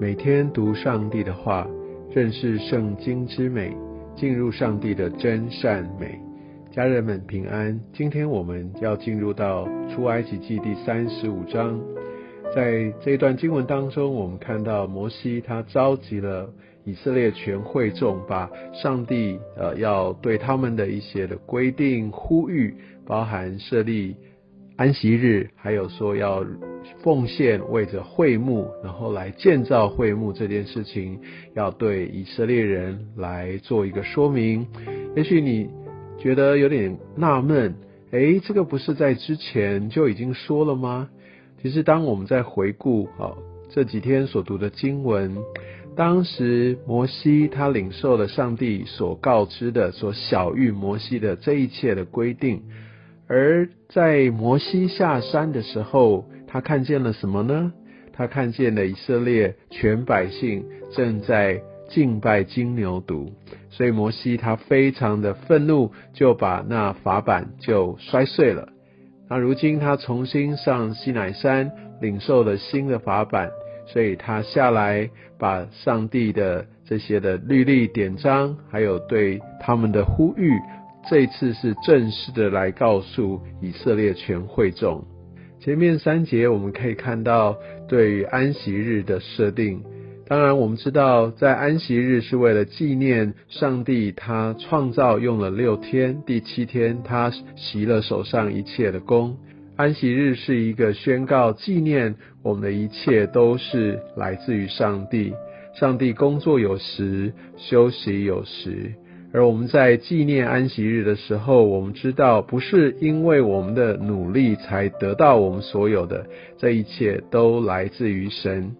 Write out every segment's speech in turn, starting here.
每天读上帝的话，认识圣经之美，进入上帝的真善美。家人们平安。今天我们要进入到出埃及记第三十五章。在这一段经文当中，我们看到摩西他召集了以色列全会众，把上帝呃要对他们的一些的规定呼吁，包含设立。安息日，还有说要奉献为着会幕，然后来建造会幕这件事情，要对以色列人来做一个说明。也许你觉得有点纳闷，诶，这个不是在之前就已经说了吗？其实当我们在回顾啊这几天所读的经文，当时摩西他领受了上帝所告知的、所晓谕摩西的这一切的规定。而在摩西下山的时候，他看见了什么呢？他看见了以色列全百姓正在敬拜金牛犊，所以摩西他非常的愤怒，就把那法板就摔碎了。那如今他重新上西乃山领受了新的法板，所以他下来把上帝的这些的律例典章，还有对他们的呼吁。这次是正式的来告诉以色列全会众。前面三节我们可以看到对于安息日的设定。当然，我们知道在安息日是为了纪念上帝，他创造用了六天，第七天他习了手上一切的功。安息日是一个宣告纪念我们的一切都是来自于上帝。上帝工作有时，休息有时。而我们在纪念安息日的时候，我们知道不是因为我们的努力才得到我们所有的，这一切都来自于神。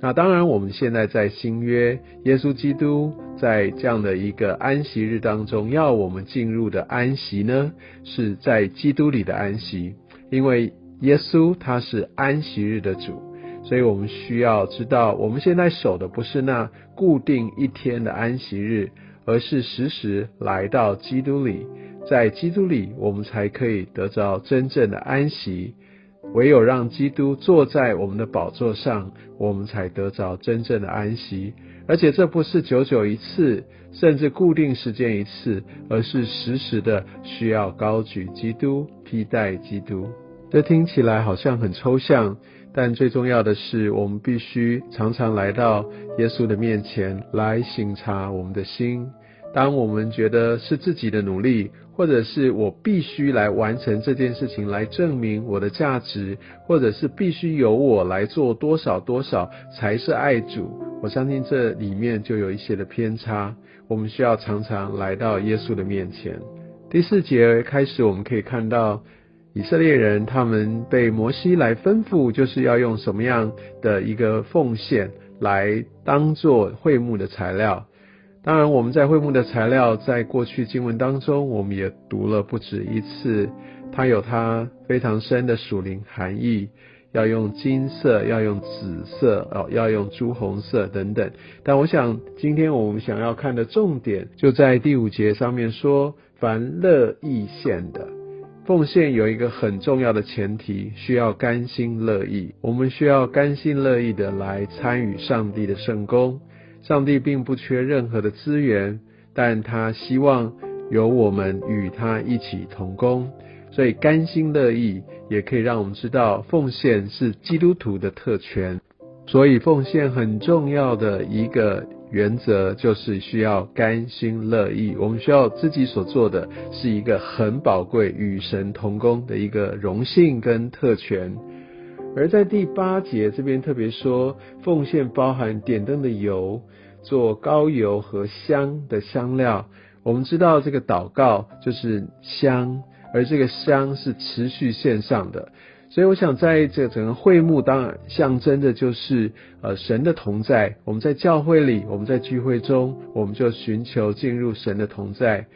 那当然，我们现在在新约，耶稣基督在这样的一个安息日当中，要我们进入的安息呢，是在基督里的安息，因为耶稣他是安息日的主，所以我们需要知道，我们现在守的不是那固定一天的安息日。而是时时来到基督里，在基督里，我们才可以得着真正的安息。唯有让基督坐在我们的宝座上，我们才得着真正的安息。而且这不是久久一次，甚至固定时间一次，而是时时的需要高举基督，替代基督。这听起来好像很抽象。但最重要的是，我们必须常常来到耶稣的面前来省察我们的心。当我们觉得是自己的努力，或者是我必须来完成这件事情来证明我的价值，或者是必须由我来做多少多少才是爱主，我相信这里面就有一些的偏差。我们需要常常来到耶稣的面前。第四节开始，我们可以看到。以色列人他们被摩西来吩咐，就是要用什么样的一个奉献来当做会幕的材料。当然，我们在会幕的材料，在过去经文当中，我们也读了不止一次，它有它非常深的属灵含义，要用金色，要用紫色，哦，要用朱红色等等。但我想，今天我们想要看的重点，就在第五节上面说，凡乐意献的。奉献有一个很重要的前提，需要甘心乐意。我们需要甘心乐意的来参与上帝的圣功。上帝并不缺任何的资源，但他希望有我们与他一起同工。所以甘心乐意也可以让我们知道，奉献是基督徒的特权。所以奉献很重要的一个。原则就是需要甘心乐意，我们需要自己所做的是一个很宝贵与神同工的一个荣幸跟特权。而在第八节这边特别说，奉献包含点灯的油，做膏油和香的香料。我们知道这个祷告就是香，而这个香是持续线上的。所以我想，在这整个会幕，当然象征的就是呃神的同在。我们在教会里，我们在聚会中，我们就寻求进入神的同在。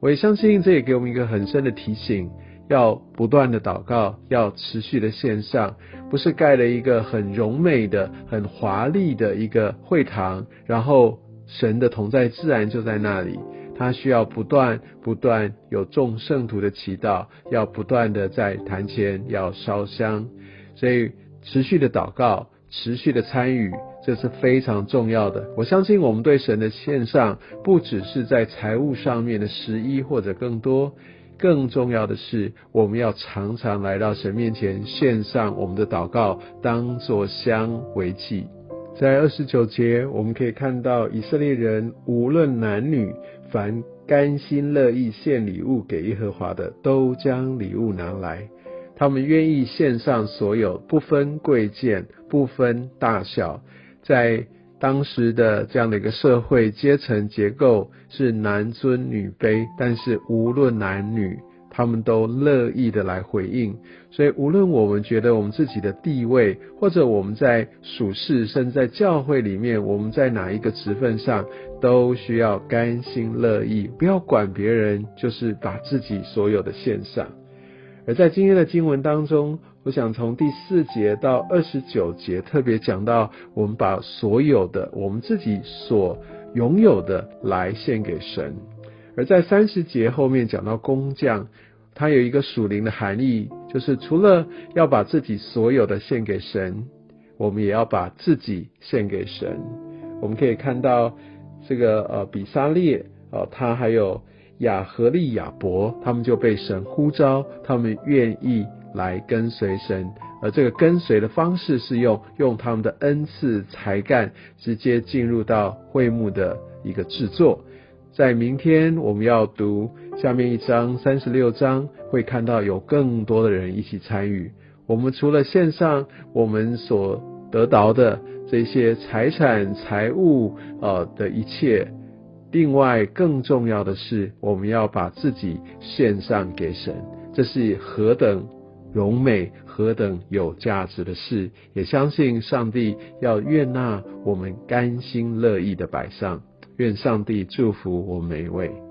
我也相信，这也给我们一个很深的提醒：要不断的祷告，要持续的线上，不是盖了一个很柔美的、很华丽的一个会堂，然后神的同在自然就在那里。他需要不断不断有众圣徒的祈祷，要不断的在坛前要烧香，所以持续的祷告，持续的参与，这是非常重要的。我相信我们对神的献上，不只是在财务上面的十一或者更多，更重要的是，我们要常常来到神面前献上我们的祷告，当作香为祭。在二十九节，我们可以看到以色列人无论男女，凡甘心乐意献礼物给耶和华的，都将礼物拿来。他们愿意献上所有，不分贵贱，不分大小。在当时的这样的一个社会阶层结构，是男尊女卑，但是无论男女。他们都乐意的来回应，所以无论我们觉得我们自己的地位，或者我们在属世，甚至在教会里面，我们在哪一个职分上，都需要甘心乐意，不要管别人，就是把自己所有的献上。而在今天的经文当中，我想从第四节到二十九节，特别讲到我们把所有的我们自己所拥有的来献给神。而在三十节后面讲到工匠，他有一个属灵的含义，就是除了要把自己所有的献给神，我们也要把自己献给神。我们可以看到这个呃比沙列呃他还有亚和利亚伯，他们就被神呼召，他们愿意来跟随神，而这个跟随的方式是用用他们的恩赐才干，直接进入到会幕的一个制作。在明天我们要读下面一章三十六章，会看到有更多的人一起参与。我们除了线上我们所得到的这些财产、财物呃的一切，另外更重要的是，我们要把自己献上给神。这是何等荣美、何等有价值的事！也相信上帝要悦纳我们甘心乐意的摆上。愿上帝祝福我每一位。